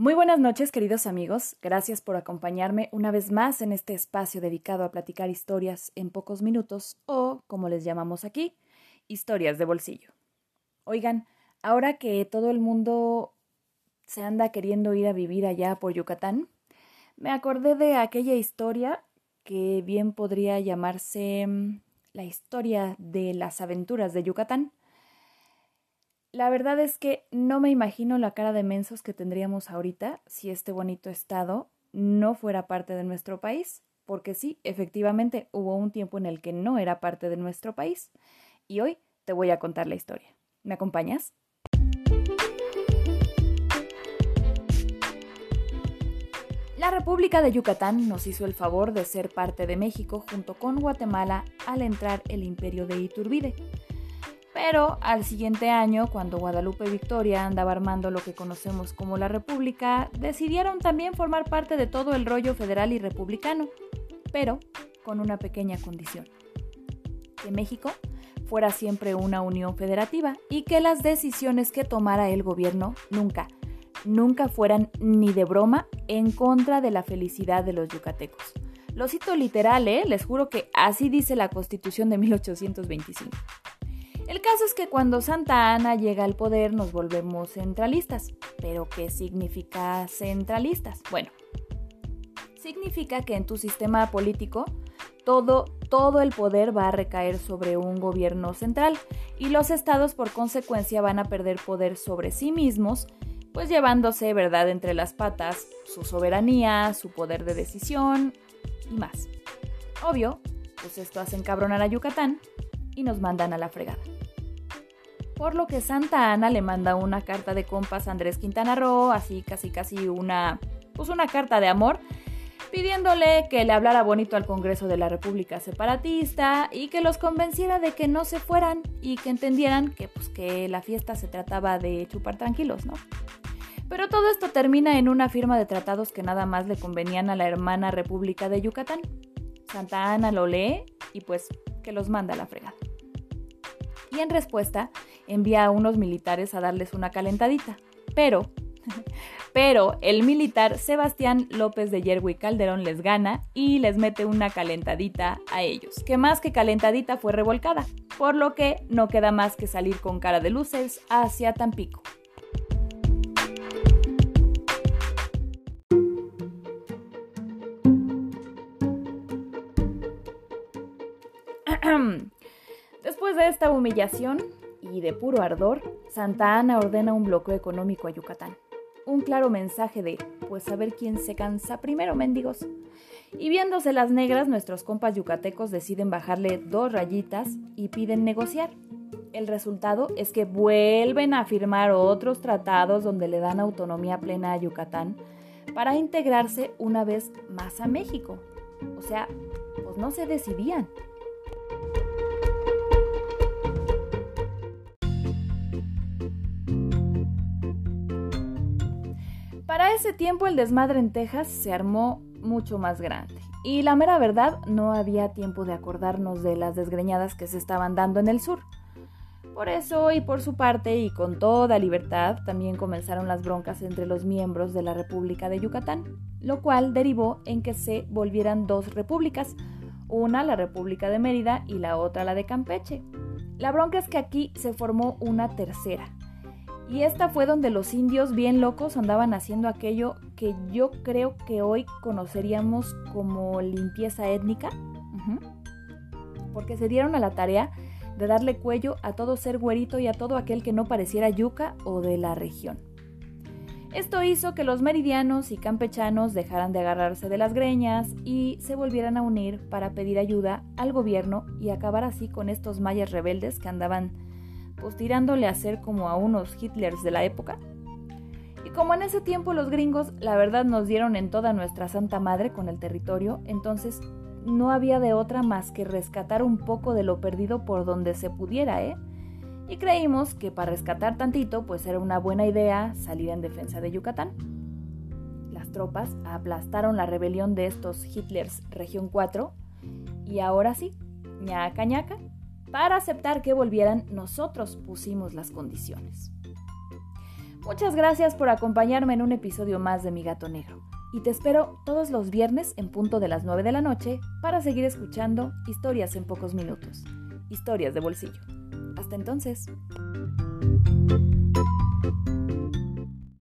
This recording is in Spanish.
Muy buenas noches, queridos amigos. Gracias por acompañarme una vez más en este espacio dedicado a platicar historias en pocos minutos o, como les llamamos aquí, historias de bolsillo. Oigan, ahora que todo el mundo se anda queriendo ir a vivir allá por Yucatán, me acordé de aquella historia que bien podría llamarse mm, la historia de las aventuras de Yucatán. La verdad es que no me imagino la cara de mensos que tendríamos ahorita si este bonito estado no fuera parte de nuestro país, porque sí, efectivamente hubo un tiempo en el que no era parte de nuestro país, y hoy te voy a contar la historia. ¿Me acompañas? La República de Yucatán nos hizo el favor de ser parte de México junto con Guatemala al entrar el imperio de Iturbide. Pero al siguiente año, cuando Guadalupe Victoria andaba armando lo que conocemos como la República, decidieron también formar parte de todo el rollo federal y republicano, pero con una pequeña condición. Que México fuera siempre una unión federativa y que las decisiones que tomara el gobierno nunca, nunca fueran ni de broma en contra de la felicidad de los yucatecos. Lo cito literal, ¿eh? les juro que así dice la Constitución de 1825. El caso es que cuando Santa Ana llega al poder nos volvemos centralistas. ¿Pero qué significa centralistas? Bueno, significa que en tu sistema político todo, todo el poder va a recaer sobre un gobierno central y los estados por consecuencia van a perder poder sobre sí mismos pues llevándose, ¿verdad?, entre las patas su soberanía, su poder de decisión y más. Obvio, pues esto hace encabronar a Yucatán y nos mandan a la fregada. Por lo que Santa Ana le manda una carta de compas a Andrés Quintana Roo, así casi casi una, pues una carta de amor, pidiéndole que le hablara bonito al Congreso de la República Separatista y que los convenciera de que no se fueran y que entendieran que, pues, que la fiesta se trataba de chupar tranquilos, ¿no? Pero todo esto termina en una firma de tratados que nada más le convenían a la hermana República de Yucatán. Santa Ana lo lee y pues que los manda a la fregada. Y en respuesta envía a unos militares a darles una calentadita. Pero, pero el militar Sebastián López de Yergui Calderón les gana y les mete una calentadita a ellos, que más que calentadita fue revolcada, por lo que no queda más que salir con cara de luces hacia Tampico. Después de esta humillación y de puro ardor, Santa Ana ordena un bloqueo económico a Yucatán. Un claro mensaje de, pues a ver quién se cansa primero, mendigos. Y viéndose las negras, nuestros compas yucatecos deciden bajarle dos rayitas y piden negociar. El resultado es que vuelven a firmar otros tratados donde le dan autonomía plena a Yucatán para integrarse una vez más a México. O sea, pues no se decidían. Ese tiempo el desmadre en Texas se armó mucho más grande. Y la mera verdad, no había tiempo de acordarnos de las desgreñadas que se estaban dando en el sur. Por eso y por su parte y con toda libertad también comenzaron las broncas entre los miembros de la República de Yucatán, lo cual derivó en que se volvieran dos repúblicas, una la República de Mérida y la otra la de Campeche. La bronca es que aquí se formó una tercera, y esta fue donde los indios bien locos andaban haciendo aquello que yo creo que hoy conoceríamos como limpieza étnica, porque se dieron a la tarea de darle cuello a todo ser güerito y a todo aquel que no pareciera yuca o de la región. Esto hizo que los meridianos y campechanos dejaran de agarrarse de las greñas y se volvieran a unir para pedir ayuda al gobierno y acabar así con estos mayas rebeldes que andaban pues tirándole a ser como a unos Hitlers de la época. Y como en ese tiempo los gringos la verdad nos dieron en toda nuestra santa madre con el territorio, entonces no había de otra más que rescatar un poco de lo perdido por donde se pudiera, ¿eh? Y creímos que para rescatar tantito pues era una buena idea salir en defensa de Yucatán. Las tropas aplastaron la rebelión de estos Hitlers Región 4 y ahora sí, ñaca ñaca, para aceptar que volvieran, nosotros pusimos las condiciones. Muchas gracias por acompañarme en un episodio más de Mi Gato Negro y te espero todos los viernes en punto de las 9 de la noche para seguir escuchando historias en pocos minutos, historias de bolsillo. Hasta entonces.